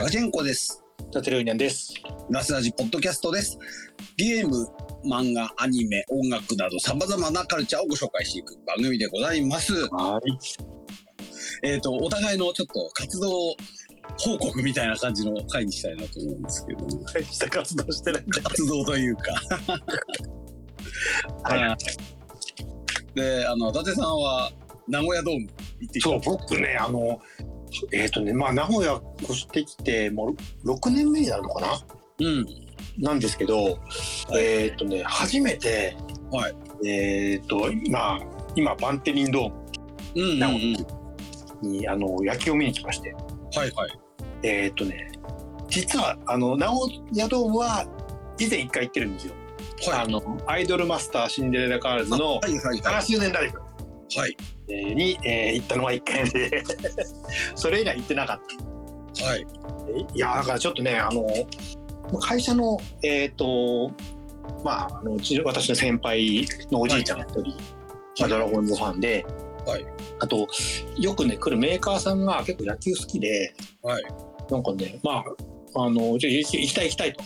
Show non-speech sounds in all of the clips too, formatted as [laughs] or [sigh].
カカチェンコです。タテルーニャンです。ラスラジポッドキャストです。ゲーム、漫画、アニメ、音楽など様々なカルチャーをご紹介していく番組でございます。はい。えっ、と、お互いのちょっと活動報告みたいな感じの回にしたいなと思うんですけども、大した活動してない。活動というか。はい。で、あの、伊達さんは名古屋ドーム行ってきたそう、僕ね、あの、えっ、とね、まあ、名古屋越してきて、もう6年目になるのかな？うん。なんですけど、えっ、とね、初めて、はい。えっ、と、まあ、今、バンテリンドーうんうんうん。名古屋ムに、あの、野球を見に来まして、はいはい。えっ、とね、実は、あの、名古屋ドームは、以前一回行ってるんですよ。はいあの、アイドルマスターシンデレラガールズのはいはいは7周年ライブ。い。はい。えーに、えー行ったのは1回目で [laughs] それ以来行ってなかったはい。いやだからちょっとねあの会社のえっ、とまああの私の先輩のおじいちゃんが一人、まあドラゴンズファンで、はいあとよくね来るメーカーさんが結構野球好きではい。なんかねまああのじゃあ行きたい行きたいと。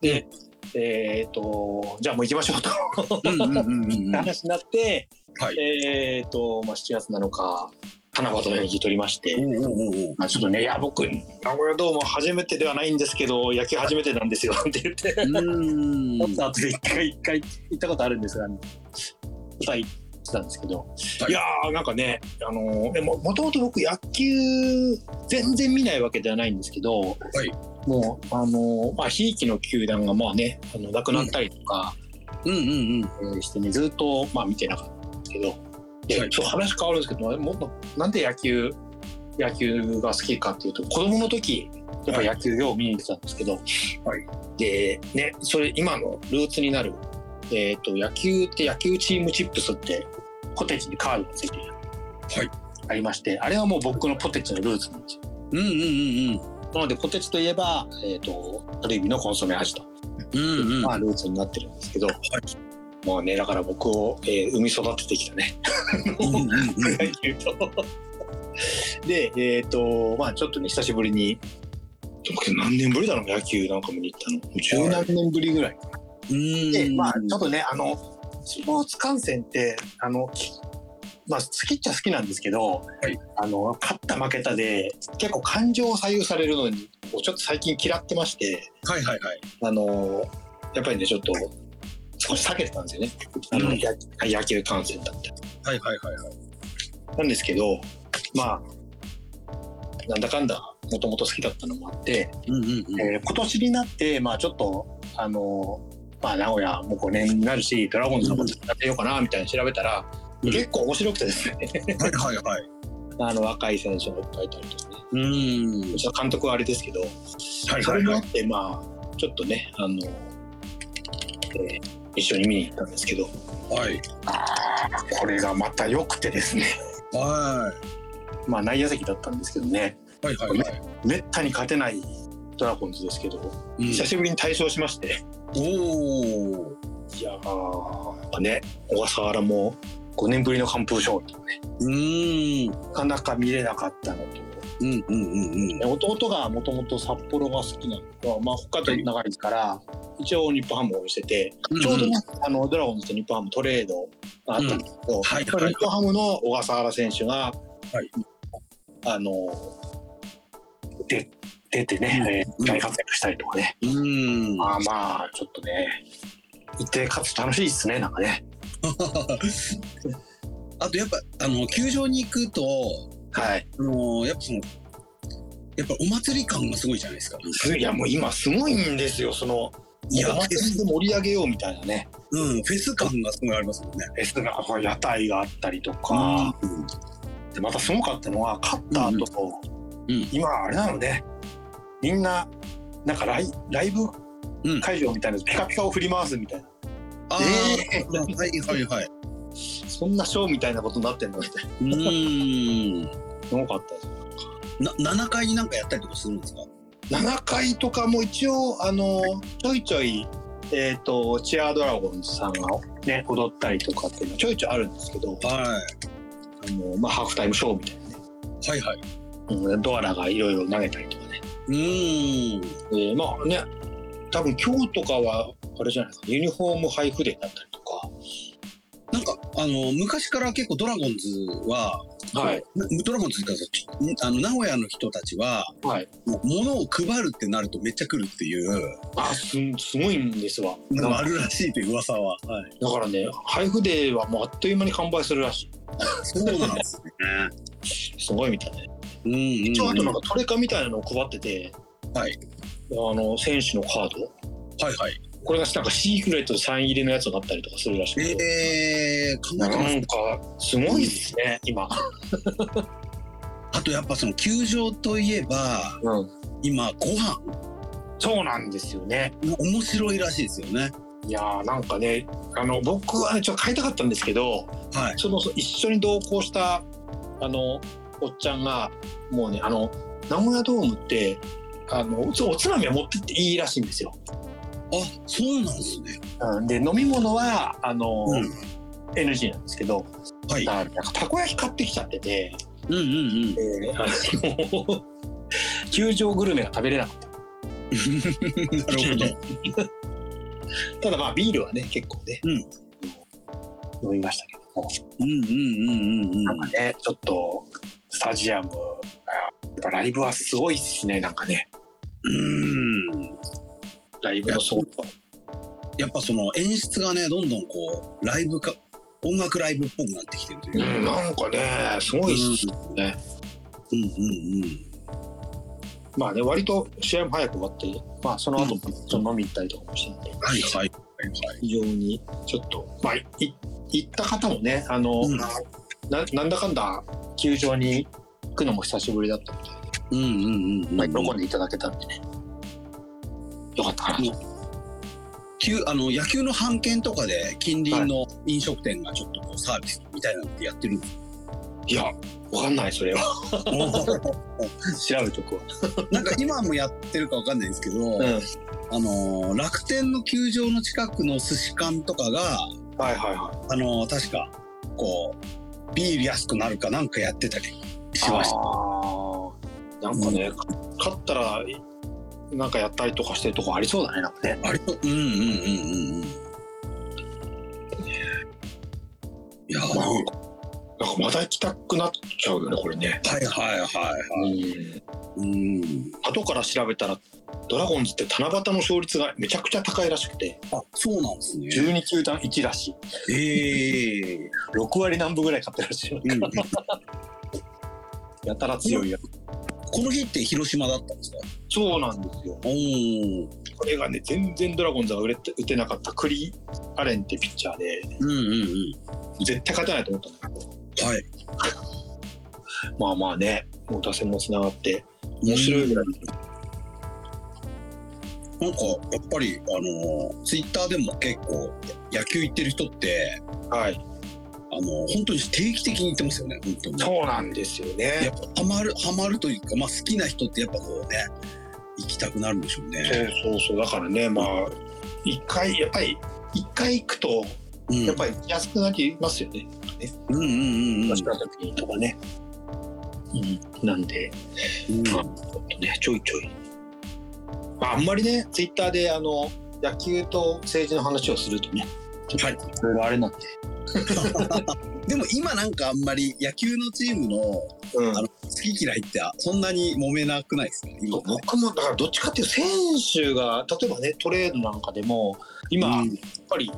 で、えっ、とじゃあもう行きましょうとうんうんうんうんうん。はい。話になって、えっ、と、まあ、7月7日、七夕の日取りまして、まあ、ちょっとね、いや、僕、名古屋ドーム初めてではないんですけど、野球初めてなんですよ [laughs] って言って、うーん。[laughs] 持った後で一回、一回行ったことあるんですが、答え行ってたんですけど、はい。い、やー、なんかね、あのーでも、もともと僕、野球、全然見ないわけではないんですけど、い。もう、あのーまあ、ひいきの球団が、まあね、あの亡くなったりとか、うんうんうん。えーしてね、ずっと、まあ、見てなかったけど、で、はいちょっと話変わるんですけど、もっと、なんで野球、野球が好きかっていうと、子供の時、やっぱ野球を見に行ってたんですけど、はいで、ね、それ、今のルーツになる、えっ、と、野球って野球チームチップスって、ポテチにカードがついてる。はい。ありまして、あれはもう僕のポテチのルーツなんですよ。うんうんうんなので、ポテチといえば、えっ、と、ある意味のコンソメ味と。うん。うんうん。まあ、ルーツになってるんですけど、もうね、だから僕を、えー産み育ててきたね。[laughs] で、えっ、と、まあちょっとね、久しぶりに、僕何年ぶりだろう、野球なんか見に行ったの。十何年ぶりぐらい。うん。で、まあちょっとね、あの、スポーツ観戦って、あの、きまあ好きっちゃ好きなんですけど、いあの、勝った負けたで、結構感情を左右されるのに、ちょっと最近嫌ってまして、はいはいはい。あの、やっぱりね、ちょっと、少し避けてたんですよね。あの、うん野野球観戦だって。はいはいはいはい。なんですけど、まあ、なんだかんだ、もともと好きだったのもあって、うんうんうん。えー今年になって、まあちょっと、あの、まあ名古屋もう5年になるし、ドラゴンズのことやってみようかな、みたいに調べたら、うん結構面白くてですね、はいはいはい。[laughs] あの、若い選手もいっぱいいたりとかね、うーん。監督はあれですけど、はいそはいはい。れもあって、まあ、ちょっとね、あの、えー一緒に見に行ったんですけど、はい。これがまた良くてですね、はまあ内野席だったんですけどね、い。はいはいはい。めったに勝てないドラゴンズですけど、うん久しぶりに大勝しまして、おお。いやー、やっぱね、小笠原も5年ぶりの完封勝利とね、うーん。なかなか見れなかったのと、うんうんうんうん。弟がもともと札幌が好きなのと、まあ、北海道長いですから、一応日本ハムを応援してて、ちょうどね、あのドラゴンズと日本ハムトレードがあったんですけど、んはいはい日本ハムの小笠原選手が、はいあので出てね、えー大活躍したりとかね、うーん。まあまあ、ちょっとね、行って勝つと楽しいですね、なんかね。[laughs] あとやっぱあの球場に行くとはい。あのやっぱそのやっぱお祭り感がすごいじゃないですか。いや、もう今すごいんですよ、その、いやお祭りで盛り上げようみたいなね、うん、フェス感がすごいありますもんね。フェスが、屋台があったりとか、でまたすごかったのは、勝った後、うん今あれなのね、みんな、なんかライライブうん会場みたいな、ピカピカを振り回すみたいな、あえあ、はいはいはい。そんなショーみたいなことになってんのみたいな、うーん。すごかったです。な7階になんかやったりとかするんですか？7回とかも一応あのちょいちょいえっ、とチアドラゴンズさんがね踊ったりとかっていうのはちょいちょいあるんですけどはい。あの、まあ、ハーフタイムショーみたいなねはいはい。うんドアラがいろいろ投げたりとかねうーん。えーまあね多分今日とかはあれじゃないですかユニフォーム配布デーだったりとかなんか、あの、昔から結構ドラゴンズは、はいなドラゴンズかさ、あの、名古屋の人たちは、はい物を配るってなるとめっちゃ来るっていうあすすごいんですわあるらしいという噂は。はい。だからね配布デーはもうあっという間に完売するらしそうなんですね。い [laughs] すごいみたいねうんうん、うん。一応あとなんかトレカみたいなのを配っててはい。あの選手のカードはいはい。これがなんかシークレットでサイン入りのやつになったりとかするらしくて、えー、なんかすごいですね、今、あとやっぱその球場といえば、うん、今ご飯そうなんですよね面白いらしいですよね。いやーなんかねあの僕はねちょっと買いたかったんですけどはい。その一緒に同行したあのおっちゃんがもうねあの名古屋ドームってあのおつまみは持ってっていいらしいんですよ。あ、そうなんですね。うん、で飲み物はあの、うん NG なんですけど、はい。あなんかたこ焼き買ってきちゃってて、うんうんうん。えーあの [laughs] 球場グルメが食べれなかった。なるほど。ただまあビールはね結構ね、うん飲みましたけどもうんうんうんうんうんなんかねちょっとスタジアムあやっぱライブはすごいっすねなんかねうん。ライブのそうやっぱその演出がね、どんどんこう、ライブか、音楽ライブっぽくなってきてるといううんか。なんかねすごいっすね、うんうんうん。まあね割と試合も早く終わってまあその後もちょっと飲み行ったりとかもしてたんではいはいはいはい。非常にちょっとまあい行った方もねあの、うんななんだかんだ球場に行くのも久しぶりだったみたいでうんうんうんうん。まあ、喜んでいただけたんでね。よかったかなあの野球の版権とかで近隣の飲食店がちょっとこうサービスみたいなのってやってるんですいや、わかんない、それは。[laughs] 調べとくわ。なんか今もやってるかわかんないんですけど、うん。あの楽天の球場の近くの寿司館とかがはいはいはい。あの確かこうビール安くなるかなんかやってたりしました。なんかね、勝ったら、なんかやったりとかしてるとこありそうだね、なんかね。あれとうんうんうんうんうん。いやーまあなんかまた行きたくなっちゃうよね、これね。はいはいはいはい。うん。うん。後から調べたら、ドラゴンズって七夕の勝率がめちゃくちゃ高いらしくて、あそうなんですね。12球団1らしい。ええ [laughs] 6割何分ぐらい勝ってるらしいよ。うん [laughs] やたら強いやこの日って広島だったんですか？そうなんですよ。おお。これがね、全然ドラゴンズが売れて打てなかったクリ・アレンってピッチャーで、うんうんうん。絶対勝てないと思ったんだけど、はい。[laughs] まあまあね、もう打線もつながって、面白いぐらい。なんかやっぱりあのツイッターでも結構野球行ってる人ってはい。あの本当に定期的に行ってますよね本当に。そうなんですよやっね。ぱハマるハマるというかまあ好きな人ってやっぱこうね行きたくなるんでしょうそうね。そうそう。だからね、まあ、一回、やっぱり、一回行くと、うんやっぱり安くなりますよね。うんうんうんうん。昔の時にとかね。うん。なんで、うんまあちょっとね、ちょいちょい。まあ、あんまりね、ツイッターで、あの、野球と政治の話をするとね、ちょっとはいいろいろあれなんで。[laughs] でも今なんかあんまり野球のチームのうん。あの好き嫌いってそんなに揉めなくないですか？今ね。僕もだからどっちかっていうと選手が例えばねトレードなんかでも今やっうんぱり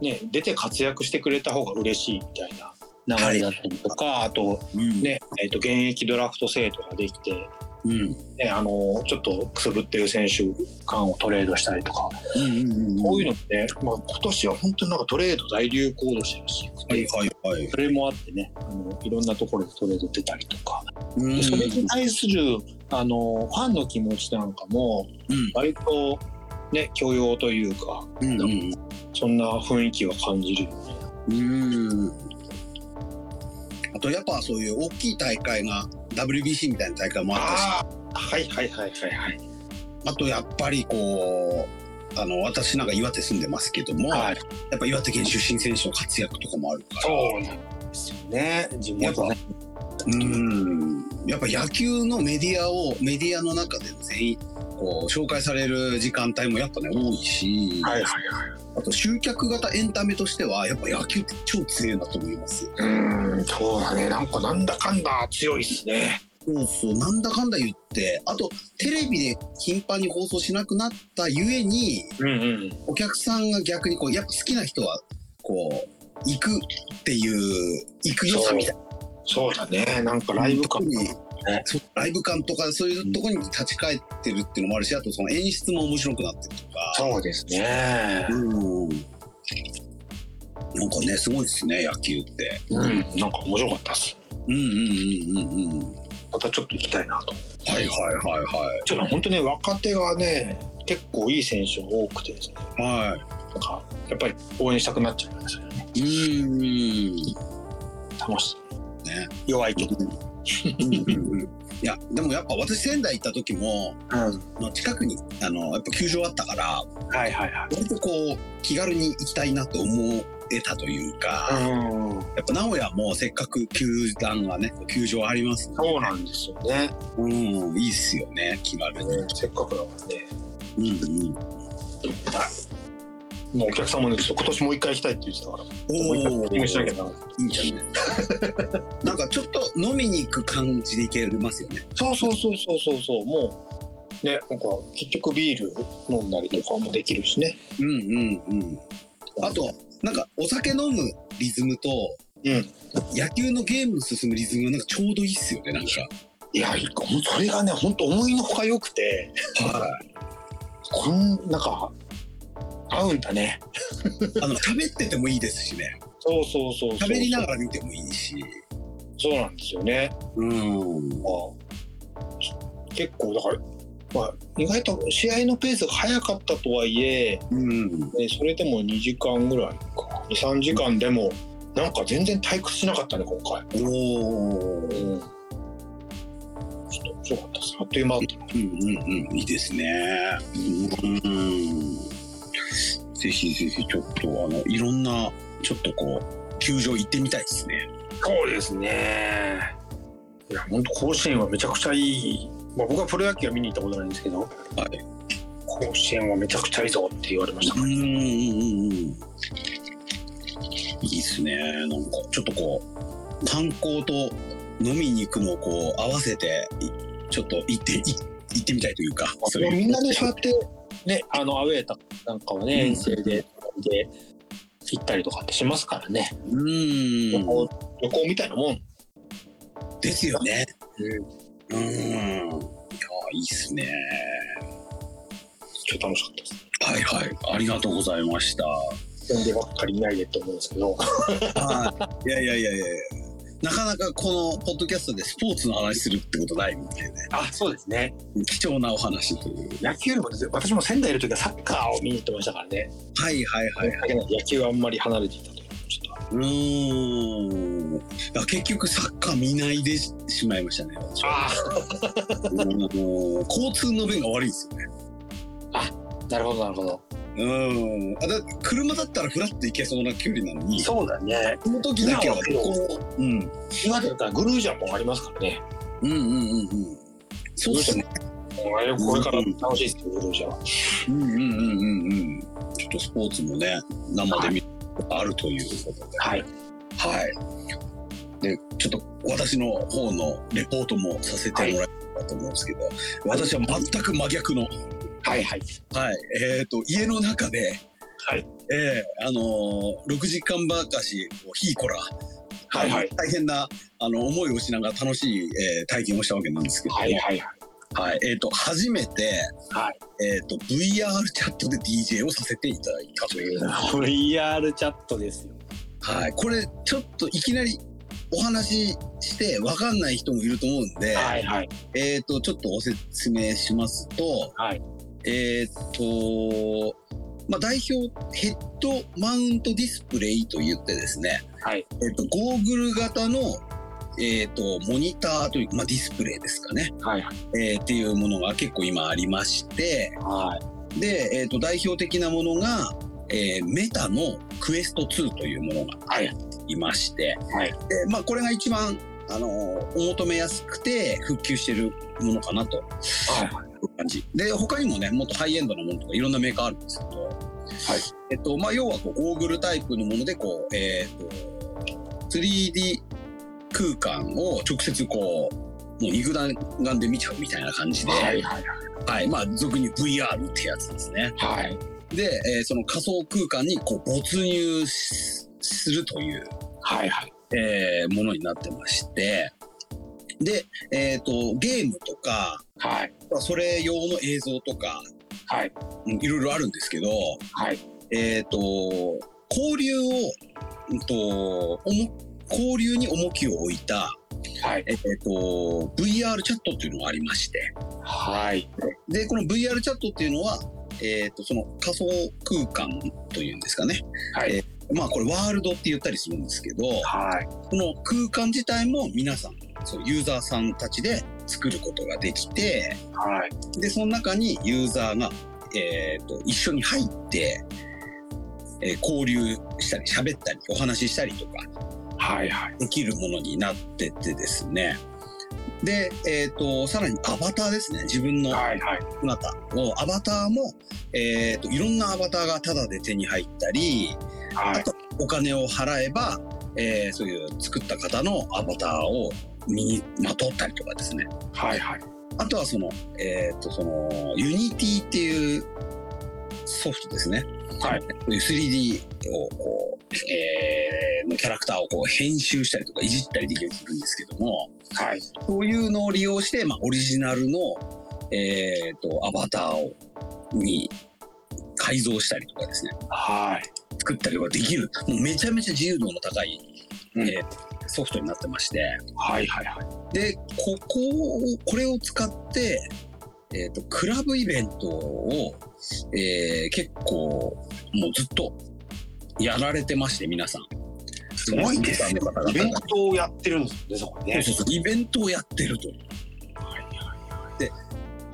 ね出て活躍してくれた方が嬉しいみたいな流れだったりとか、あとうん。ね、えー、と現役ドラフト制度ができて、うん。ね、あのちょっとくすぶってる選手間をトレードしたりとか、うんうんうんこういうのって、まあ、今年は本当になんかトレード大流行度してるしはいはいはい。それもあってねあのいろんなところでトレード出たりとか、うん。でそれに対するあのファンの気持ちなんかもうん。割とね許容というかうんうん。そんな雰囲気は感じるよね。うん。あとやっぱそういう大きい大会が WBC みたいな大会もあったしはいはいはいはいはい。あとやっぱりこうあの私なんか岩手住んでますけども、はい、やっぱ岩手県出身選手の活躍とかもあるからそうなんですよね。地元ね。うんやっぱ野球のメディアをメディアの中で全員こう紹介される時間帯もやっぱね多いし、はいはいはい。あと集客型エンタメとしてはやっぱ野球って超強いなと思いますうーん、そうだね。なんかなんだかんだ強いっすね。そうそうなんだかんだ言ってあとテレビで頻繁に放送しなくなったゆえにうんうん。お客さんが逆にこうやっぱ好きな人はこう行くっていう行く良さみたいなそうだね。なんかライブ感特にライブ感とかそういうところに立ち返ってるっていうのもあるしあとその演出も面白くなってるとかそうですね。うんなんかねすごいですね野球ってうん、なんか面白かったっす。うんうんうんうんうんまたちょっと行きたいなと。はいはいはいはいちょっと本当ね、若手がね、結構いい選手が多くてですね。はなんか、やっぱり応援したくなっちゃいますよね。いうん楽しい。ね。弱いけど。いやでもやっぱ私仙台行った時もうん。近くにあのやっぱ球場あったからいはいはい。割とこう気軽に行きたいなと思えたというか、うん。やっぱ名古屋もせっかく球団がね球場ありますそうなんですよね。うんいいっすよね気軽に、ねせっかくだからね。うんうんもうお客さんもね、今年もう一回行きたいって言ってたから、おブッキングしなきゃな。いいんじゃない [laughs] なんかちょっと飲みに行く感じで行けますよね。そうそうそうそうそう。そう。もう、ね、なんか結局ビール飲んだりとかもできるしね。うんうんうん。あとなんかお酒飲むリズムとうん。野球のゲーム進むリズムがなんかちょうどいいっすよねなんか。いや、それがね、本当思いのほか良くて、はい。こんなんか、合うんだね。[laughs] あの喋っててもいいですしね。そうそうそう。喋りながら見てもいいし。そうなんですよね。うん。まあ、結構だから、まあ、意外と試合のペースが速かったとはいえ、うん。ね、それでも2時間ぐらいか。23時間でもなんか全然退屈しなかったね今回、おおうん、ちょっと面白かった。ですあっという間だった。うんうんうん。いいですね。うんぜひぜひちょっとあのいろんなちょっとこう球場行ってみたいですね。そうですね。いや本当甲子園はめちゃくちゃいい、まあ、僕はプロ野球は見に行ったことないんですけどはい。甲子園はめちゃくちゃいいぞって言われました。うんうんうんうんいいっすね。なんかちょっとこう観光と飲みに行くのをこう合わせていちょっと行ってい行ってみたいというかみんなねそうやってねあのアウェーとかなんかはね、うん。遠征でで行ったりとかってしますからね、うん。旅行旅行みたいなもん、ですよね。うん、うん。いやいいっすね。ちょっと楽しかったです。はいはい。ありがとうございました。宣伝ばっかり見ないでって思うんですけど。はい。いやいやいやいやなかなかこのポッドキャストでスポーツの話するってことないんで。ねあそうですね。貴重なお話という。野球よりも私も仙台いる時はサッカーを見に行ってましたからね、はいはいはいはい。野球はあんまり離れていたという。ちょっとうーん結局サッカー見ないでししまいましたね。あ [laughs] うん。交通の便が悪いですよね。あなるほどなるほどうん。あだ車だったらフラッと行けそうな距離なのにそそうだね。の時だけは今はこう、うん、今だったらグルージャンもありますからね。うんうんうんうん。そうっすね。これから楽しいですよグルージャンは。うんうんうんうんうん。ちょっとスポーツもね生で見ることあるということで。はい。はい。で、ちょっと私の方のレポートもさせてもらえればと思うんですけど、私は全く真逆の、はいはい。はい、えっ、と、家の中で、はい。ええあのー、6時間ばかし、こうヒーコラ、はいはい。大変な、あの、思いをしながら楽しい、えー体験をしたわけなんですけども、はいはいはい、えっ、と、初めて、はい。えっ、と、VR チャットで DJ をさせていただいたという。VR チャットですよ。はい、これちょっといきなりお話しして分かんない人もいると思うんで、はいはい。えっ、とちょっとご説明しますと、はいえっ、とまあ代表ヘッドマウントディスプレイと言ってですね、はい。えっ、とゴーグル型のえっ、とモニターというまあディスプレイですかね、はいはい。えーっていうものが結構今ありまして、はい。でえっ、と代表的なものが、えーメタのクエスト2というものがはい。いまして、はい。でまあ、これが一番あの、お求めやすくて復旧してるものかなと。はい。感じ。で、他にもね、もっとハイエンドなものとかいろんなメーカーあるんですけど、えっと、まあ、要はこう、ゴーグルタイプのもので、こう、えっと、3D 空間を直接こう、もう肉弾眼で見ちゃうみたいな感じで、はいはいはい。まあ、俗に VR ってやつですね。はい。で、えーその仮想空間にこう没入しするという、はいはい。えーものになってまして、で、えっ、と、ゲームとか、はい。それ用の映像とか、はい。うんいろいろあるんですけど、はい。えっ、と、交流を、うんと、交流に重きを置いた、はい。えっ、と、VR チャットっていうのがありまして、はい。で、この VR チャットっていうのは、えっ、と、その仮想空間というんですかね。はいえまあ、これワールドって言ったりするんですけど、はい。この空間自体も皆さん、そうユーザーさんたちで作ることができて、はい。で、その中にユーザーが、えっ、と、一緒に入って、えー交流したり、喋ったり、お話ししたりとか、はい。はい。できるものになっててですね。で、えっ、と、さらにアバターですね。自分のはい。はい。姿を、アバターも、えっ、と、いろんなアバターがタダで手に入ったり、はい。あと、お金を払えば、えーそういう作った方のアバターを身にまとったりとかですね。はい。はい。あとはその、えっ、と、その、 Unity っていうソフトですね。はい。そういう 3D をこう、えーのキャラクターをこう編集したりとかいじったりできるんですけども、はい。そういうのを利用して、まあ、オリジナルの、えっ、と、アバターを、に改造したりとかですね。はい。作ったりとかできる。もうめちゃめちゃ自由度の高い、うんえーソフトになってまして。はい。はい。はい。で、ここを、これを使って、えっ、と、クラブイベントを、えー結構、もうずっとやられてまして、皆さん。すごいですね。イベントをやってるんですね、そこね。そうそうそうイベントをやってると。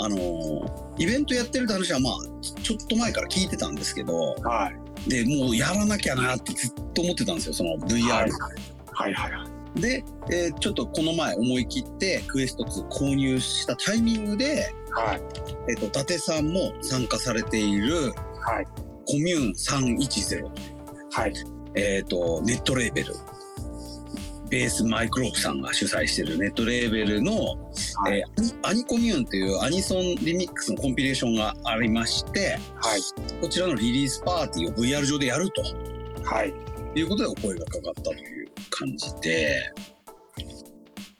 あのーイベントやってるって話はまあ、ちょっと前から聞いてたんですけど、はい。で、もうやらなきゃなってずっと思ってたんですよ、その VR。はい。はい。はい。で、えーちょっとこの前思い切ってクエスト2購入したタイミングで、はい。えっ、と、伊達さんも参加されている、はい。コミューン310、はい。えっ、と、ネットレーベル、ベースマイクロープさんが主催しているネットレーベルの、はいえーアニアニコミューンっていうアニソンリミックスのコンピレーションがありまして、はい。こちらのリリースパーティーを VR 上でやるとはい。いうことでお声がかかったという感じで、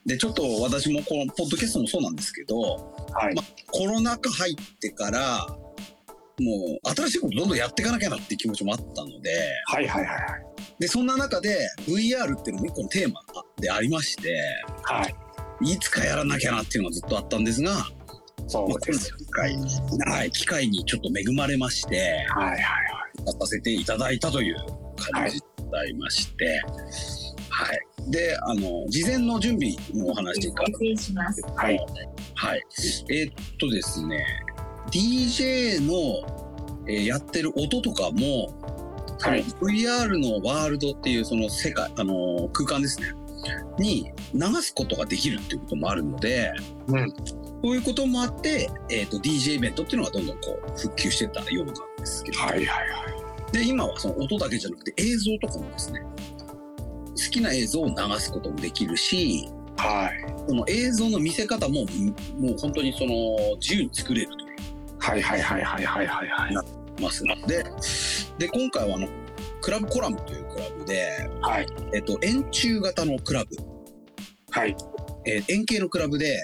で、ちょっと私もこのポッドキャストもそうなんですけど、はい。コロナ禍入ってから、もう新しいことどんどんやっていかなきゃなっていう気持ちもあったので、はい。はい。はい。で、そんな中で VR っていうのも一個のテーマでありまして、はい。いつかやらなきゃなっていうのがずっとあったんですが、まあそうです。今回、はい、機会にちょっと恵まれまして、はい。はい。やさせていただいたという感じでございまして、はい。で、あの、事前の準備のお話が、失礼します。はい。はい。えーっとですね、DJ の、えーやってる音とかも、はい。VR のワールドっていうその世界、あのー空間ですね、に流すことができるっていうこともあるので、うん。そういうこともあって、えーっと DJ イベントっていうのがどんどんこう復旧してったようなんですけど、はい。はい。で、今はその音だけじゃなくて映像とかもですね、好きな映像を流すこともできるし、はい。その映像の見せ方も、もう本当にその自由に作れるというはい。はい。はい。はい。はい。はい。はい。ますので、で、今回はあの、クラブコラムというクラブで、はい。えっと、円柱型のクラブ、はい。えー円形のクラブで、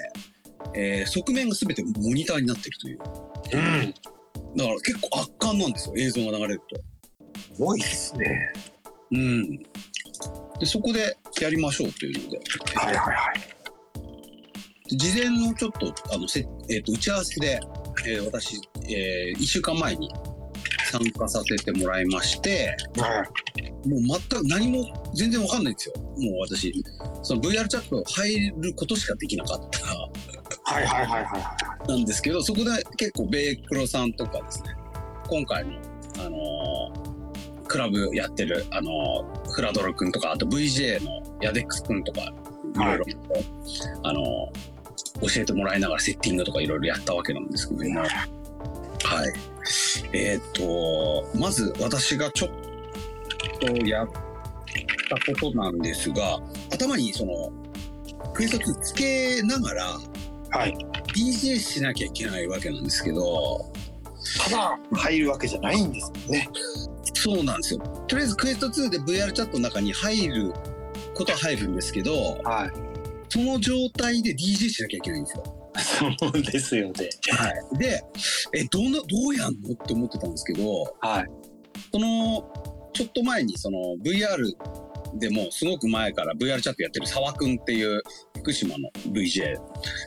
えー側面が全てモニターになってるという。うん。だから結構圧巻なんですよ、映像が流れると。すごいですね。うん。で、そこでやりましょうというので、はい。はい。はい。事前のちょっと、あの、せえっ、と、打ち合わせで、えー私、え1週間前に参加させてもらいまして、はい。もう全く何も全然わかんないんですよ。もう私、その VR チャット入ることしかできなかったはい。はい。はい。はい。なんですけど、そこで結構ベイクロさんとかですね、今回の、あのークラブやってる、あのーフラドル君とか、あと VJ のヤデックス君とかいろいろ、あの、教えてもらいながらセッティングとかいろいろやったわけなんですけども、はい。えっ、と、まず私がちょっとやったことなんですが、頭にその、クエスト2つけながら、はい。DJ しなきゃいけないわけなんですけど、ただ入るわけじゃないんですね。そうなんですよ。とりあえずクエスト2で VR チャットの中に入ることは入るんですけど、はい。その状態で DJ しなきゃいけないんですよ。そうですよね。はい。で、え、どんな、どうやんのって思ってたんですけど、はい。その、ちょっと前にその VR でもすごく前から VR チャットやってる沢くんっていう福島の VJ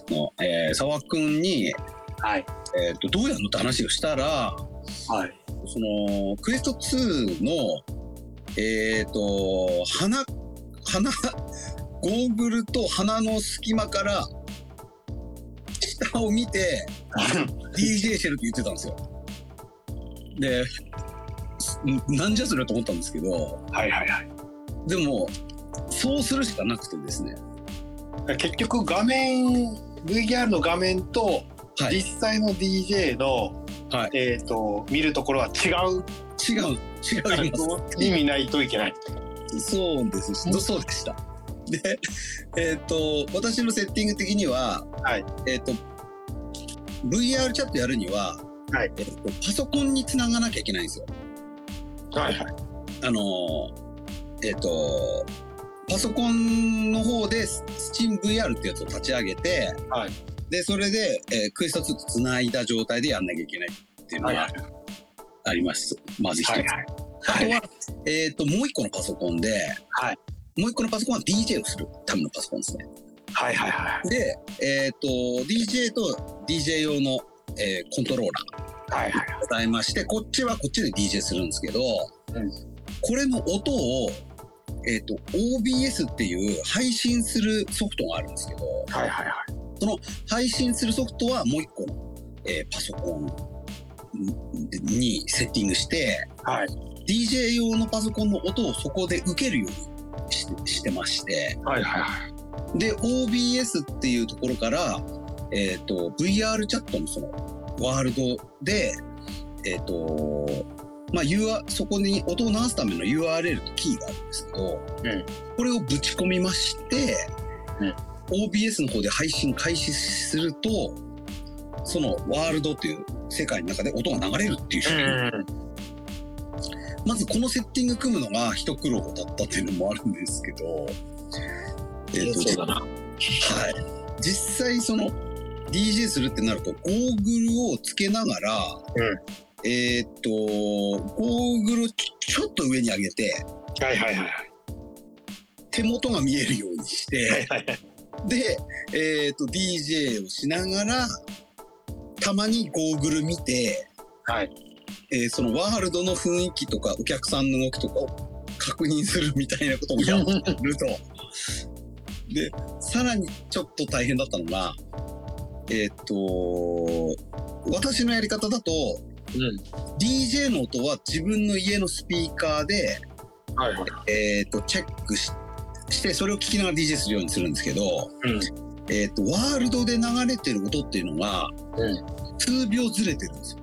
の、えー、沢くんに、はい。えっ、と、どうやんのって話をしたら、はい。そのクエスト2のえっ、と鼻鼻ゴーグルと鼻の隙間から下を見て [laughs] DJ してるって言ってたんですよ。でんなんじゃそれと思ったんですけどはいはいはい。でもそうするしかなくてですね結局画面 VR の画面とはい実際の DJ の、はいえっ、と見るところは違う違う違います意味ないといけない。そうです。そうでした。で、えっ、と、私のセッティング的には、はいえっ、と、VR チャットやるには、はいえっ、と、パソコンにつながなきゃいけないんですよ。はいはい。あのーえっ、と、パソコンの方で SteamVR ってやつを立ち上げて、はいで、それで、えークエスト2とつないだ状態でやんなきゃいけないっていうのがあります。まず一つ。はいはい。あとは、えっ、と、もう一個のパソコンで、はいもう一個のパソコンは DJ をするためのパソコンですね。はいはいはい。で、えっ、と、DJ と DJ 用の、えーコントローラはいはい。ーございまして、こっちはこっちで DJ するんですけど、うんこれの音を、えっ、と、OBS っていう配信するソフトがあるんですけど、はいはいはい。配信するソフトはもう一個の、えーパソコンにセッティングして、はい。DJ 用のパソコンの音をそこで受けるようにししてまして、はいはいはい。で、OBS っていうところから、えっ、と、VR チャットのその、ワールドで、えっ、と、まあ、UR、そこに音を流すための URL とキーがあるんですけど、うん。これをぶち込みまして、うん OBS の方で配信開始すると、そのワールドっていう世界の中で音が流れるっていう仕組みうん。まずこのセッティング組むのが一苦労だったっていうのもあるんですけど、えっとそうだな。はい。実際その DJ するってなるとゴーグルをつけながら、うんえっと、ゴーグルちょっと上に上げて、はいはいはい。手元が見えるようにして、はいはいはい。で、えっと、DJ をしながら、たまにゴーグル見て、はい。えーそのワールドの雰囲気とかお客さんの動きとかを確認するみたいなこともやると。で、さらにちょっと大変だったのが、えーっと、私のやり方だと、うん。DJ の音は自分の家のスピーカーで、はいはい。えーっと、チェックしして、それを聞きながら DJ するようにするんですけど、うん。えーっと、ワールドで流れてる音っていうのが、うん。数秒ずれてるんですよ。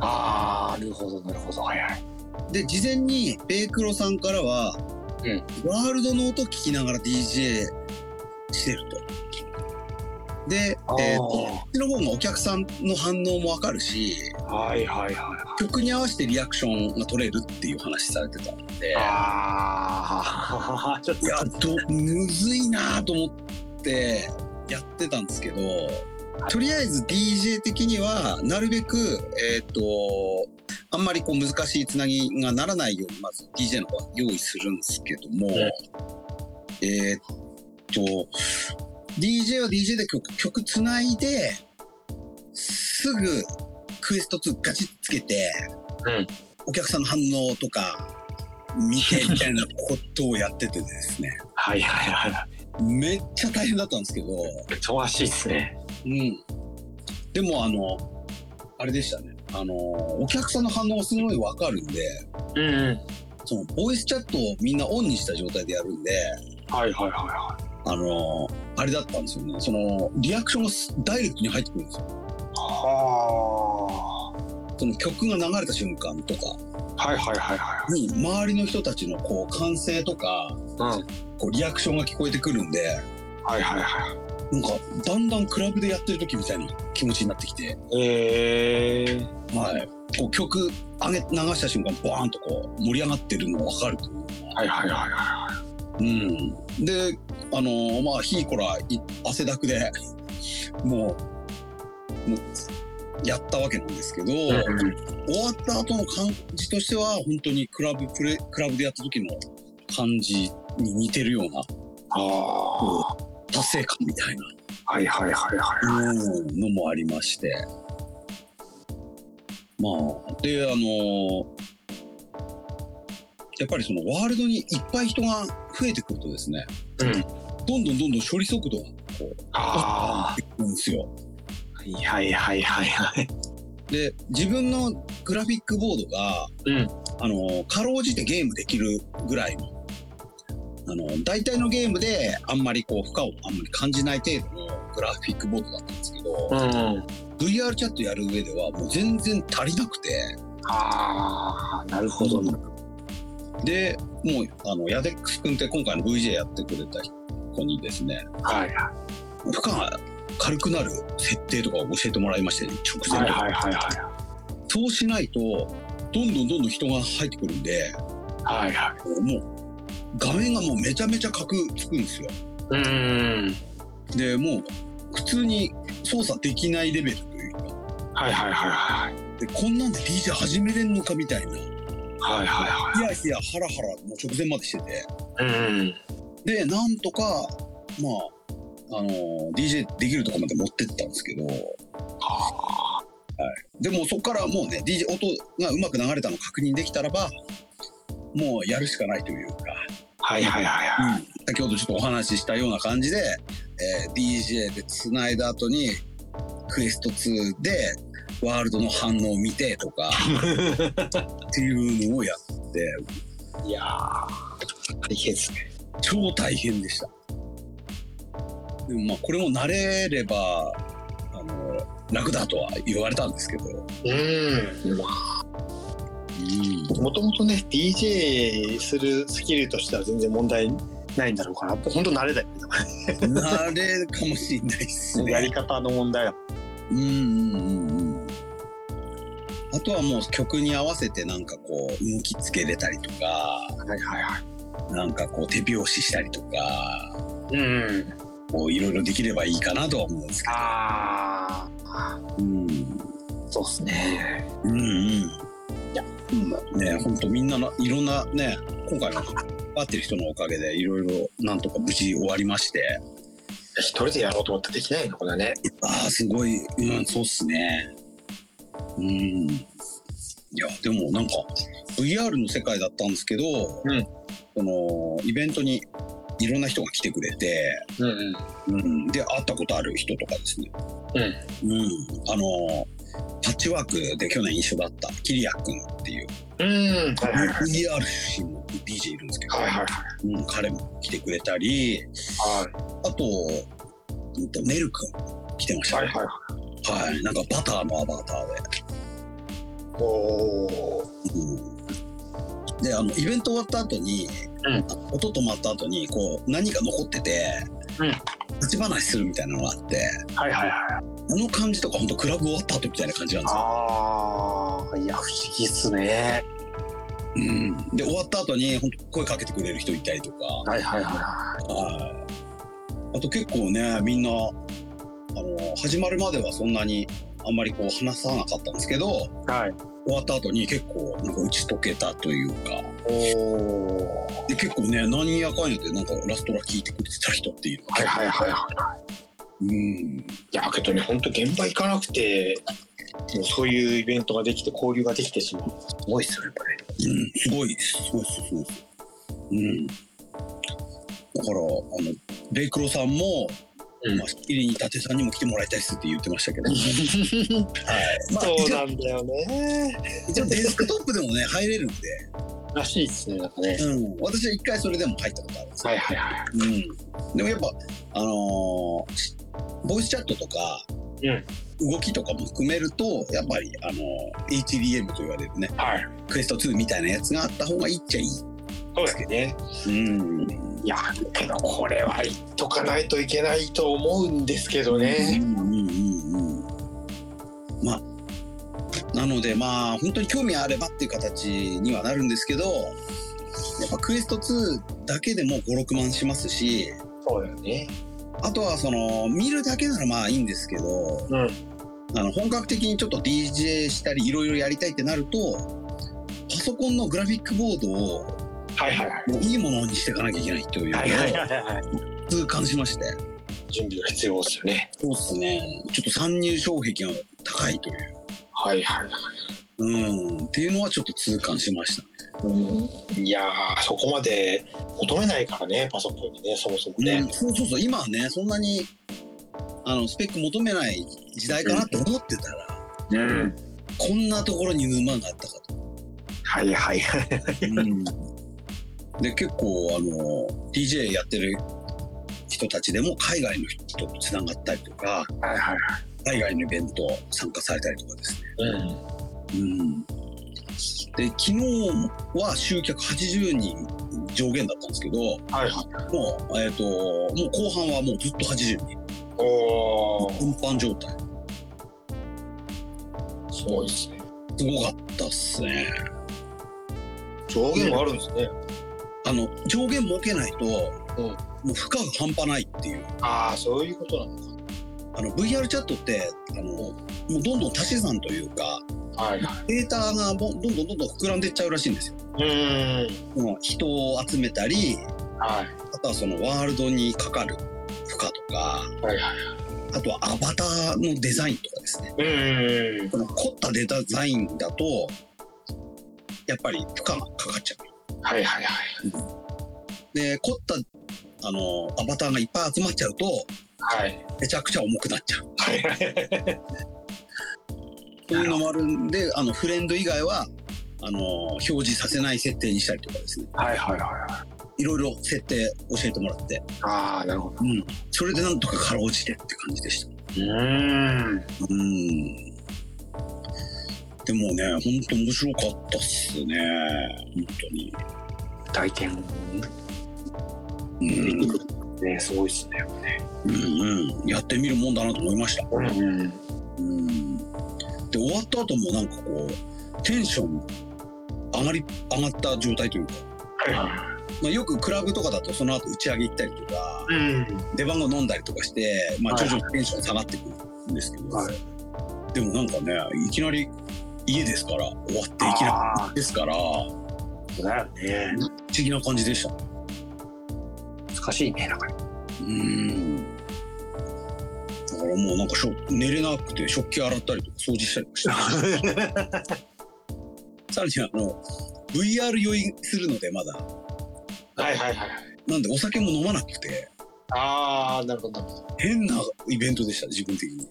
ああ、なるほどなるほど。はいはい。で、事前にベイクロさんからは、うんワールドの音聞きながら DJ してると。で、えーと、こっちの方がお客さんの反応もわかるし、はいはいは曲に合わせてリアクションが取れるっていう話されてたので、い。ああ、ちょっと。いや、ど、むずいなと思ってやってたんですけど、とりあえず DJ 的には、なるべく、えっ、と、あんまりこう難しいつなぎがならないように、まず DJ の方は用意するんですけども、えっと、DJ は DJ で曲曲つないで、すぐクエスト2ガチッつけて、うんお客さんの反応とか見てみたいなことをやっててですね、はいはいはめっちゃ大変だったんですけど、い。忙しいですね。うん。でもあの、あれでしたね。あの、お客さんの反応がすごいわかるんで、うんうん。その、ボイスチャットをみんなオンにした状態でやるんで、はいはいはああのあれだったんですよねそのリアクションがすダイレクトに入ってくるんですよはその曲が流れた瞬間とかあはいはいはいはに周りの人たちのこう歓声とかいうんこうリアクションが聞こえてくるんではいはいはなんかだんだんクラブでやってる時みたいな気持ちになってきて、いへえはい、こう曲上げ流した瞬間バーンとこう盛り上がってるのが分かるという。はいはいはいはうん、であのーまあひいこらい汗だくでもうもうやったわけなんですけど、い終わった後の感じとしては本当にクラブプレクラブでやった時の感じに似てるようなあ達成感みたいな。あはいはいはいはい。のもありまして。まあであのやっぱりそのワールドにいっぱい人が増えてくるとですねうん。どんどんどんどん処理速度がこうあ上がってくるんですよ。あはいはいはいはいはい。で自分のグラフィックボードがうん。あのかろうじてゲームできるぐらいのあの大体のゲームであんまりこう負荷をあんまり感じない程度のグラフィックボードだったんですけど、うん VR チャットやる上ではもう全然足りなくて。ああなるほど。なでもうあのヤデックス君って今回の VJ やってくれた子にですねはいはい。負荷が軽くなる設定とかを教えてもらいまして、ね、直前で、はいはいはいそうしないとどんどんどんどん人が入ってくるんではいはもう画面がもうめちゃめちゃ角つくんですよ。いうん。でもう普通に操作できないレベルというか。はいはいはいはいでこんなんで DJ 始めれんのかみたいな。ヒはいはいはヤヒヤハラハラもう直前までしてて。いうん。でなんとかまああの DJ できるとこまで持ってったんですけど。はでもそこからもうね DJ 音がうまく流れたの確認できたらばもうやるしかないというか、はいはいはいはい。先ほどちょっとお話ししたような感じで、えー DJ でつないだ後にクエスト2でワールドの反応を見てとか [laughs] っていうのをやって。いやー大変ですね。超大変でしたでもまあこれも慣れればあの楽だとは言われたんですけど、うん。うん、もともとね DJ するスキルとしては全然問題ないんだろうかな本当慣れだよね。[laughs] 慣れるかもしれないですね。やり方の問題だうんうんうんうん。あとはもう曲に合わせてなんかこう動きつけれたりとかはいはいはい。なんかこう手拍子したりとか。うんこういろいろできればいいかなとは思うんですけああどうんそうっすね。うん。うん。いやね本当みんなのいろんなね今回の会ってる人のおかげでいろいろなんとか無事終わりまして。一人でやろうと思ってできないのこれね。ああすごい。うんそうっすね。うん。いやでもなんか VR の世界だったんですけど、うん。そのイベントにいろんな人が来てくれて、うんうん、で会ったことある人とかですね、うん。うん、あのパッチワークで去年一緒だったキリア君っていう。うん。はいはいはい。VR 出身の DJ いるんですけど、はいはいうん、彼も来てくれたりはあと,、うん、とネル君来てました。ね、いはいはい。はい、なんかバターのアバターで。おおうんであのイベント終わった後に、うん。音止まった後にこう何か残ってて、うん。立ち話するみたいなのがあってはいはいはい。あの感じとか本当クラブ終わった後みたいな感じなんですよ。ああいや不思議っすね。うん、で終わった後に本当声かけてくれる人いたりとか、はいはいははい。あと結構ねみんなあの始まるまではそんなにあんまりこう話さなかったんですけどいはい終わった後に結構なんか打ち解けたというかで結構ね何やかんやでなんかラストラ聞いてくれてた人っていうのがはいはいはいはいうんいやけどね本当現場行かなくてもうそういうイベントができて交流ができてしまうすごいっすよやっうん、すごいです。すごいです。すごいです。うん。だから、あの、レイクロさんも、うんまあ、スッキリに伊達さんにも来てもらいたいっすって言ってましたけど、[laughs] はい。まあ、そうなんだよね一応デスクトップでもね、入れるんで、らしいですね、なんかね。うん、私は一回それでも入ったことあるんですよ。はいはいはうん、でもやっぱあのーしボイスチャットとか、動きとかも含めるとやっぱりあのー HDM と言われるねい。はい。クエスト2みたいなやつがあった方がいいっちゃいい。そうですね。うんいや、けどこれは言っとかないといけないと思うんですけどうんね。うんうんうんまあなのでまあ本当に興味あればっていう形にはなるんですけどやっぱクエスト2だけでも56万しますしそうだよね。あとはその見るだけならまあいいんですけどうん。あの本格的にちょっと DJ したりいろいろやりたいってなるとパソコンのグラフィックボードをはいはいはい。もういいものにしていかなきゃいけないというはいはいはいはい。痛感しまして準備が必要ですよね。そうっすねちょっと参入障壁が高いというはいはいはい。うんっていうのはちょっと痛感しましたね。いやー、そこまで求めないからね、パソコンにね、そもそもね。うんそうそうそう今はねそんなにあのスペック求めない時代かなと思ってたら、うん。こんなところに沼があったかと。はいはいはい。で結構あの DJ やってる人たちでも海外の人とつながったりとかはいはい。海外のイベント参加されたりとかですね。うん。うん、で昨日は集客80人上限だったんですけどもはいはい。う,、えー、ともう後半はもうずっと80人おー、運搬状態すごいですね。すごかったっすね。上限もあるんですね。あの上限設けないと、うんもう負荷が半端ないっていうああ、そういうことなのか。あの VR チャットってあのもうどんどん足し算というかはいはい。データがどんどんどんどん膨らんでいっちゃうらしいんですよ。うーん。人を集めたりはい。あとはそのワールドにかかる負荷とかはいはい。あとはアバターのデザインとかですねうーん。この凝ったデザインだとやっぱり負荷がかかっちゃう。はいはいはい。で凝ったあのアバターがいっぱい集まっちゃうとはい。めちゃくちゃ重くなっちゃう。はいはい。そういうのもあるんで、あのフレンド以外はあの表示させない設定にしたりとかですね。はいはいはい。いろいろ設定教えてもらって、ああ、なるほど。うん、それでなんとかかろうじてって感じでした。うーん。うん。でもね、本当面白かったっすね。本当に。体験うん、ね、すごいっすね。うん、うん。やってみるもんだなと思いました。うん。うん。で、終わった後もなんかこう、テンション上がり、上がった状態というか、はいはまあ、よくクラブとかだとその後打ち上げ行ったりとか、い。うん。出番を飲んだりとかして、まあ、はい徐々にテンション下がってくるんですけど、はいでもなんかねいきなり家ですから終わっていきなありですから不そうだよね。思議な感じでした難しいね、なんか。うんだからもうなんかしょ寝れなくて食器洗ったりとか掃除したりとかして [laughs] さらにあの VR 酔いするのでまだはいはいはい。なんでお酒も飲まなくてああ、なるほど。変なイベントでした自分的に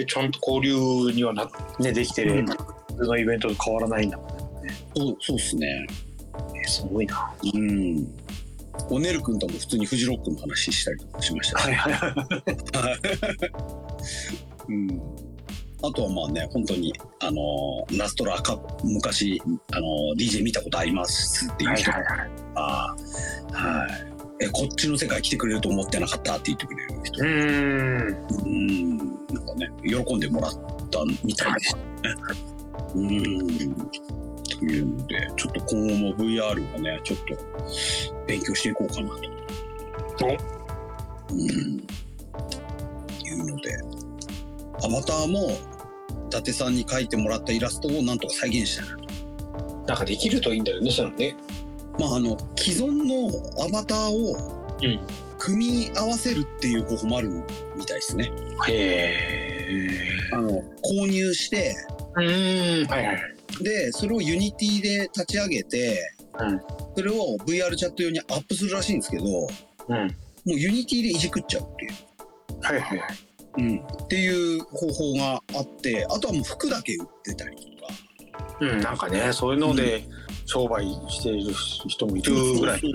で、ちゃんと交流にはな、ね、できてる。普通のイベントと変わらないんだもんそうそうっすねね。すごいな。うんおねるくんとも普通にフジロックの話したりとかしましたしはいはいはい。うん、あとはまあね本当にあのラストラか昔あの DJ 見たことありますっていう人とか、はい。はいえこっちの世界来てくれると思ってなかったって言ってくれる人うーん。うんなんかね喜んでもらったみたいですね。うんというのでちょっと今後も VR がねちょっと勉強していこうかなと。うんいうのでアバターも伊達さんに描いてもらったイラストをなんとか再現したいなと。なんかできるといいんだよね、そのね。まああの既存のアバターをうん。組み合わせるっていう方法もあるみたいですね。へえ。あの購入してうーん。はいはい。でそれを Unity で立ち上げて、うんそれを VR チャット用にアップするらしいんですけどもうん。う Unity でいじくっちゃうっていう、はいはいはい。うん、っていう方法があってあとはもう服だけ売ってたりとかうん、なんかねそういうので商売している人もいるぐらい。ね。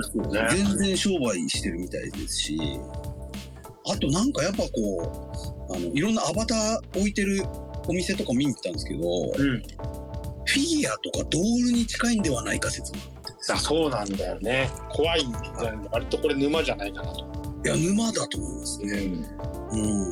全然商売してるみたいですし。あとなんかやっぱこうあのいろんなアバター置いてるお店とか見に行ったんですけどうん。フィギュアとかドールに近いんではないか説もあそうなんだよね。怖いんじゃない割とこれ沼じゃないかなと、いや沼だと思いますね。うん、うん。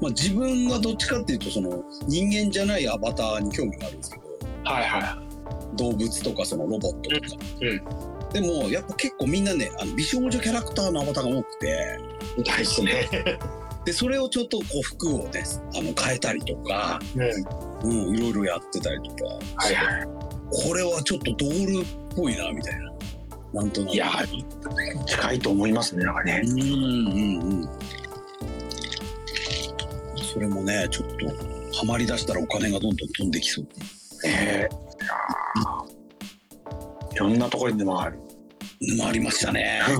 まあ自分がどっちかっていうとその人間じゃないアバターに興味があるんですけど。はいは動物とかそのロボットとか、うん。でもやっぱ結構みんなねあの美少女キャラクターのアバターが多くて。い大事ね。でそれをちょっとこう服をねあの変えたりとか、うん。うん、いろいろやってたりとか、はいはい。これはちょっとドールっぽいなみたいな。なんとなく。いや近いと思いますねなんかね。うんうんうんそれもねちょっとハマりだしたらお金がどんどん飛んできそう。え。ーいろんなところに沼がある。沼ありましたね。はい。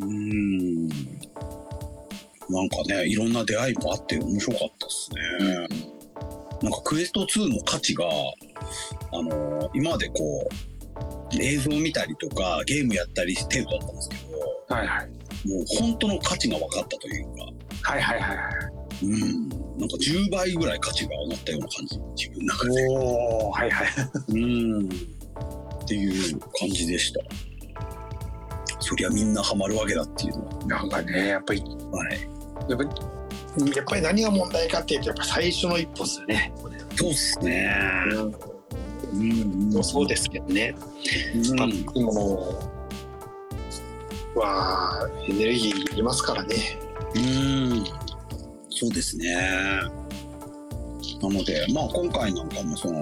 うん。なんかねいろんな出会いもあって面白かったですね、なんかクエスト2の価値があの今までこう映像見たりとかゲームやったり程度だったんですけどはいはい。もう本当の価値が分かったというか。はいはいはい。うんなんか10倍ぐらい価値が上がったような感じ。自分の中で。おおはいはい。うん。っていう感じでした。そりゃみんなハマるわけだっていうのは。なんかねやっぱり。はい。やっぱりやっぱり何が問題かっていうとやっぱ最初の一歩ですよね。そうっすね。うん。もうそうですけどね。うん。パックもはエネルギーいりますからね。うんそうですね。なのでまあ今回なんかもその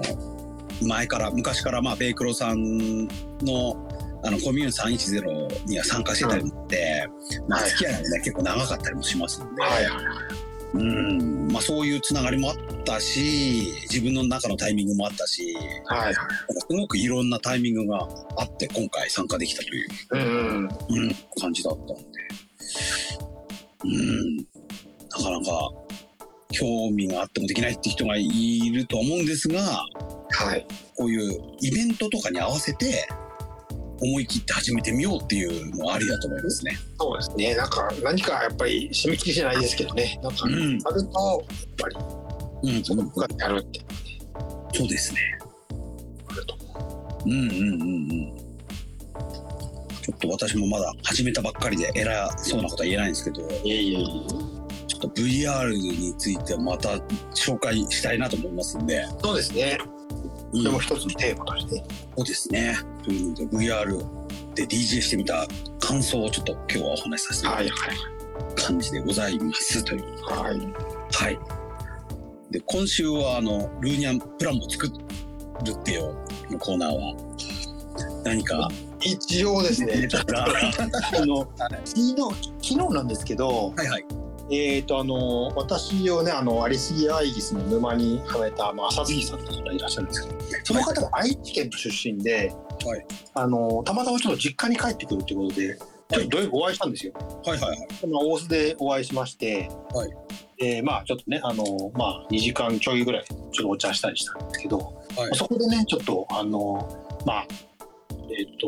前から昔からまあベイクロさんのあのコミューン310には参加してたりで、まあはい。付き合いもね結構長かったりもしますんで、はいうん。まあ、そういうつながりもあったし自分の中のタイミングもあったしはいすごくいろんなタイミングがあって今回参加できたという、うんうん。うん、感じだったので、うん、なかなか興味があってもできないって人がいるとは思うんですがはい。こういうイベントとかに合わせて思い切って始めてみようっていうのはありだと思いますね。そうですね。なんか何かやっぱり締め切りじゃないですけどね。なんかうんあるとやっぱりうん、その部下やるってそうですね。あると思うんうんうんうん。ちょっと私もまだ始めたばっかりで偉そうなことは言えないんですけど、う。いえいえいえ。と VR についてまた紹介したいなと思いますんで、そうですね。うんでも一つのテーマとして。そうですね。というので VR で DJ してみた感想をちょっと今日はお話しさせていただはいいた感じでございますという。はい。はい。はい。で、今週はあの、ルーニャンプランも作るってよのコーナーは何か一応ですね。は [laughs] あの昨日昨日なんですけど、いはい。えっ、とあの私をねあのアリスギアイギスの沼にはめた、まあ、浅月さんという方がいらっしゃるんですけど、その方が愛知県の出身で、はい。あのたまたまちょっと実家に帰ってくるということで、ちょっとお会いしたんですよ。はいはいはい。まあ、大須でお会いしまして、はい。でまあちょっとねあのまあ2時間ちょいぐらいちょっとお茶したりしたんですけど、はい。そこでねちょっとあのまあえっ、と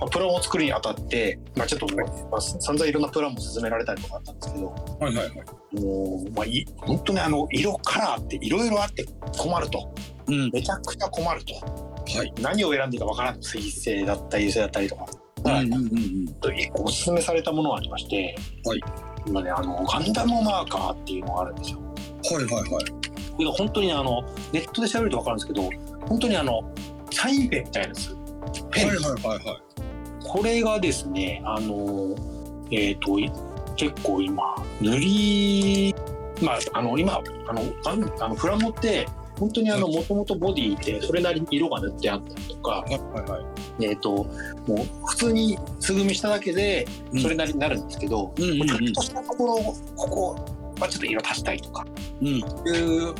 まあプランを作るにあたって、まあ、ちょっと、まあ、散々いろんなプランも進められたりとかあったんですけどはいはいはい。もう、まあ、い本当ねあの色カラーっていろいろあって困るとうん。めちゃくちゃ困るとはい。何を選んでいいかわからん水星だったり油性だったりとか、うんうんうんうん。と一個おすすめされたものがありまして、はい今ねあのガンダムマーカーっていうのがあるんですよ。はいはいはい。これが本当にあのネットで調べると分かるんですけど本当にあのサインペンみたいなやつペン、はいはいはいはい。これがですねあのえっ、とい結構今塗りまああの今あのあのプラモって本当にあのもともとボディってそれなりに色が塗ってあったりとか、はいはいはい。えっ、ともう普通に素組みしただけでうんそれなりになるんですけど、うんちょっとしたところここはちょっと色足したいとかうん。いう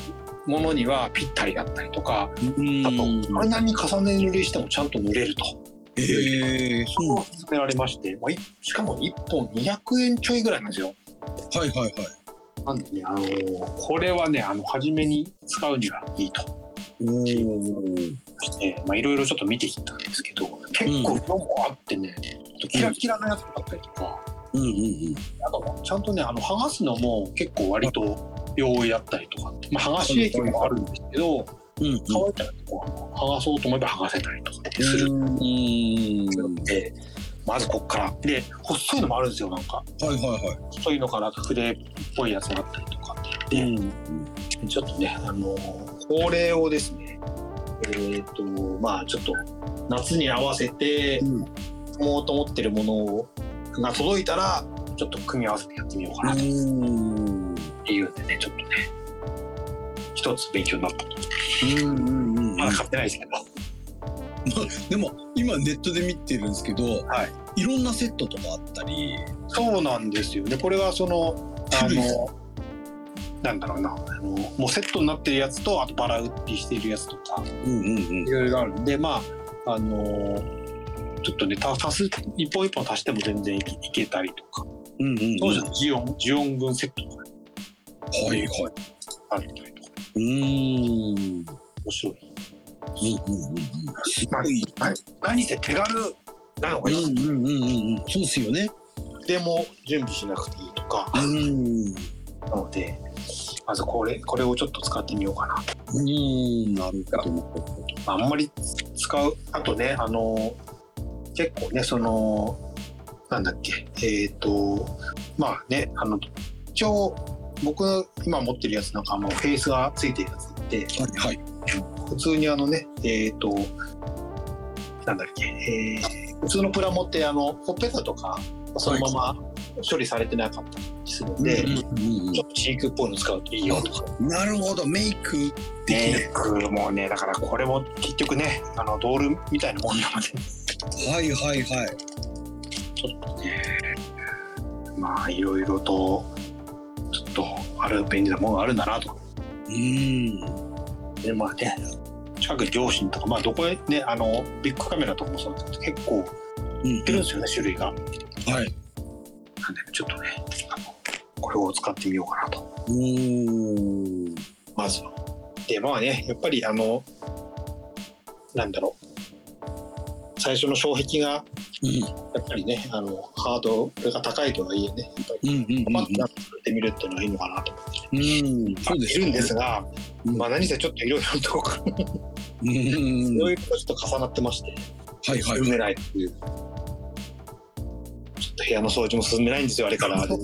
ものにはぴったりだったりとか、うん。あと、それなりに重ね塗りしてもちゃんと塗れると。ええそこを勧められまして、まあいしかも1本200円ちょいぐらいなんですよ。はいはいはい。なんでね、あのーこれはね、あの、初めに使うにはいいとおーして、まあ、いろいろちょっと見てきたんですけど、結構色もあってね、キラキラなやつだったりとか、うんうんうん。あとちゃんとね、あの、剥がすのも結構割と容易だったりとか、まあ、剥がし液もあるんですけど、うんうん乾いたら剥がそうと思えば剥がせたりとかってするうんので、まずこっから。で、細いのもあるんですよ、なんか。はいはいは細いのから筆っぽいやつがあったりとかってい。言って、ん。ちょっとね、あの、これをですね、えっ、と、まあちょっと夏に合わせて、うん。組もうと思ってるものが届いたら、ちょっと組み合わせてやってみようかなとうん。っていうんでね、ちょっとね、一つ勉強になったと。うんうんうん。まだ買ってないですけど。[laughs] でも今ネットで見てるんですけど、はい。いろんなセットとかあったり、そうなんですよ。で、これはその、あの、なんだろうな、あのもうセットになってるやつと、あとバラ売りしてるやつとか、うんうんいろいろあるんで、まあ、あのちょっとね、た足す、一本一本足しても全然いけいけたりとか、うん。うんうんうん。当時のジオン、ジオン群セットとかはいはい。あったりとか、うん。面白い。うんうんうんうん。すごい。何せ手軽なのがい。い。うんうんうんうんうん。そうっすよね。でも準備しなくてい。い。とか、うん。なので、まずこれ、これをちょっと使ってみようかな。うん。なるほど。ああんまり使う、あとね、あの、結構ね、その、なんだっけ、えっ、と、まあね、あの、一応、僕の今持ってるやつなんかもうフェイスがついてるやつで、はいはい。普通にあのね、えっ、と、なんだっけ、えー普通のプラモってあの、ほっぺたとか、そのまま処理されてなかったりするんで、ちょっとチークっぽいの使うといいよとか。うん。なるほど。メイクでメきイクもね、だからこれも結局ね、あの、ドールみたいなもんなので、る。はいはいはい。ちょっとね、まあ、いろいろと、と、ある便利なものがあるんだなと。うん。で、まあね、近くに両親とか、まあ、どこへね、あの、ビッグカメラとかもそうなんですけど、結構うん売ってるんですよね、種類が。はい。なんで、ちょっとね、あの、これを使ってみようかなと、おー。まずは。で、まあね、やっぱり、あの、なんだろう。最初の障壁が、うん。やっぱりね、あの、ハードルが高いとはいえね、やっぱり、うんうんパッとやってみるっていうのはいいのかなと思って。うん。うん。そうですいるんですが、うんまあ何せちょっといろいろとこうん。いろいろとちょっと重なってまして、はいはい。進めないっていう。ちょっと部屋の掃除も進めないんですよ、あれから。[laughs] ちょ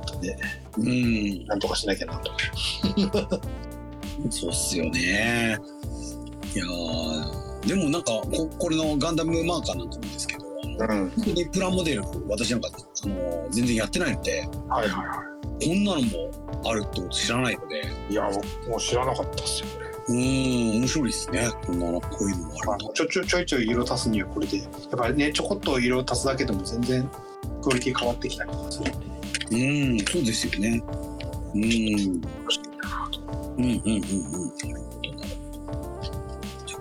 っとね、うん。なんとかしなきゃなと。[laughs] そうっすよね。いやーでもなんかここれのガンダムマーカーなんかもですけど、うん。本当にプラモデル私なんかあの全然やってないので、はいはいはこんなのもあるってこと知らないので、い。いや、僕もう知らなかったっすよ、これ。うーん面白いですね。こんなのこういうのもあるちょちょちょいちょい色足すにはこれで、やっぱりね、ちょこっと色足すだけでも全然クオリティ変わってきたりとかするうんそうですよね。うんうんうん。うんうん。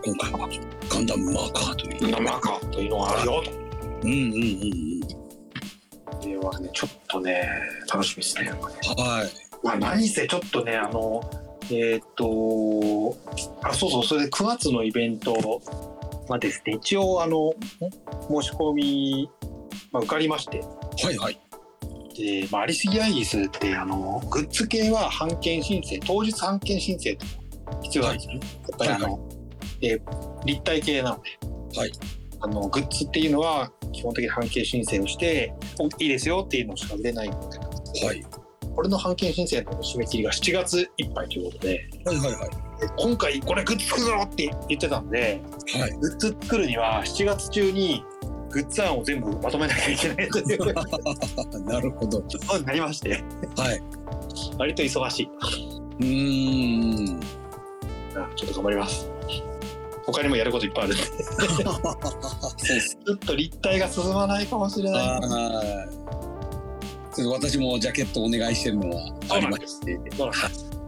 今回はガンダムマーカーという。マーカーというのがあるよと。うんうんうんこれはね、ちょっとね、楽しみですね。うん。はい。まあ、何せちょっとね、あの、えーっ、と、あ、そうそう、それで9月のイベントはですね、一応、あの、ん申し込み、まあ、受かりまして、はいはい。で、まあ、アリスギアイギスって、あの、グッズ系は版権申請、当日版権申請と必要なんですね。やっぱりあの、はえー立体系なので、はいあの、グッズっていうのは、基本的に版権申請をして、おいいですよっていうのしか売れないので、はい。これの版権申請の締め切りが7月いっぱいということで、はいはいはい。今回これグッズ作るぞって言ってたんで、はい。グッズ作るには7月中にグッズ案を全部まとめなきゃいけないというこ [laughs] なるほど。とになりまして、はい。割と忙しい。うーん。うんちょっと頑張ります。他にもやることいっぱいある。[laughs] ちょっと立体が進まないかもしれない。はい。ちょっと私もジャケットお願いしてるのはありまして、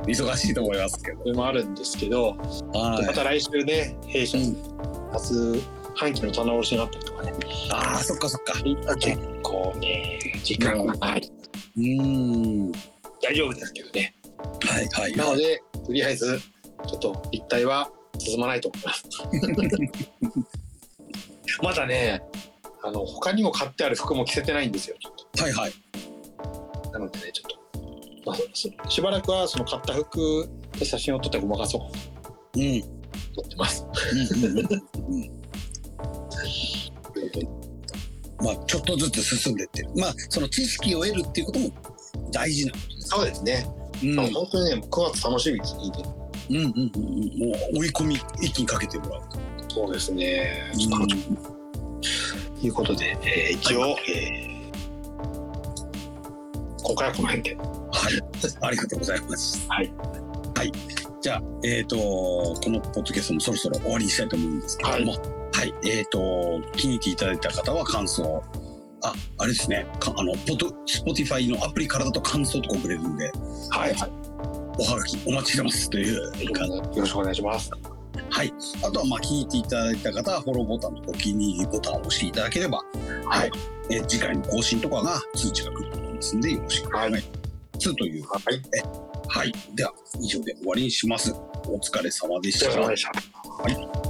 忙しいと思いますけど。それもあるんですけど、はい。また来週ね、弊社うんに出す半期の棚卸しになったりとかねああ、そっかそっか。結構ね時間がない、うーん。大丈夫ですけどねはいはい。なのでとりあえずちょっと立体は進まないと思います [laughs] まだねあの他にも買ってある服も着せてないんですよはいはい。となのでねちょっと、まあ、そしばらくはその買った服で写真を撮ってごまかそうかうん。うんと思ってます。[laughs] まあ、ちょっとずつ進んでってる。まあ、その知識を得るっていうことも大事なことです。そうですね、うん。うん本当にね9月楽しみですいいねうんうんうん。もう追い込み一気にかけてもらうと。そうですねちょっとということで、えー一応、えー今回はこの辺ではい。ありがとうございます。はい。はい。じゃあ、えっ、と、このポッドキャストもそろそろ終わりにしたいと思うんですけれども、はい。えっ、と、気に入っていただいた方は感想、あ、あれですね、かあの、ポッド、 Spotify のアプリからだと感想とか送れるんで、はい、はい、おはがきお待ちしてますという感じよろしくお願いしますはい。あとは、まあ、気に入っていただいた方は、フォローボタンとお気に入りボタンを押していただければ、はい。え次回の更新とかが通知が来ると思いますんで、よろしくお願いします。という。はいはい。では、以上で終わりにします。お疲れ様でした。お疲れ様でした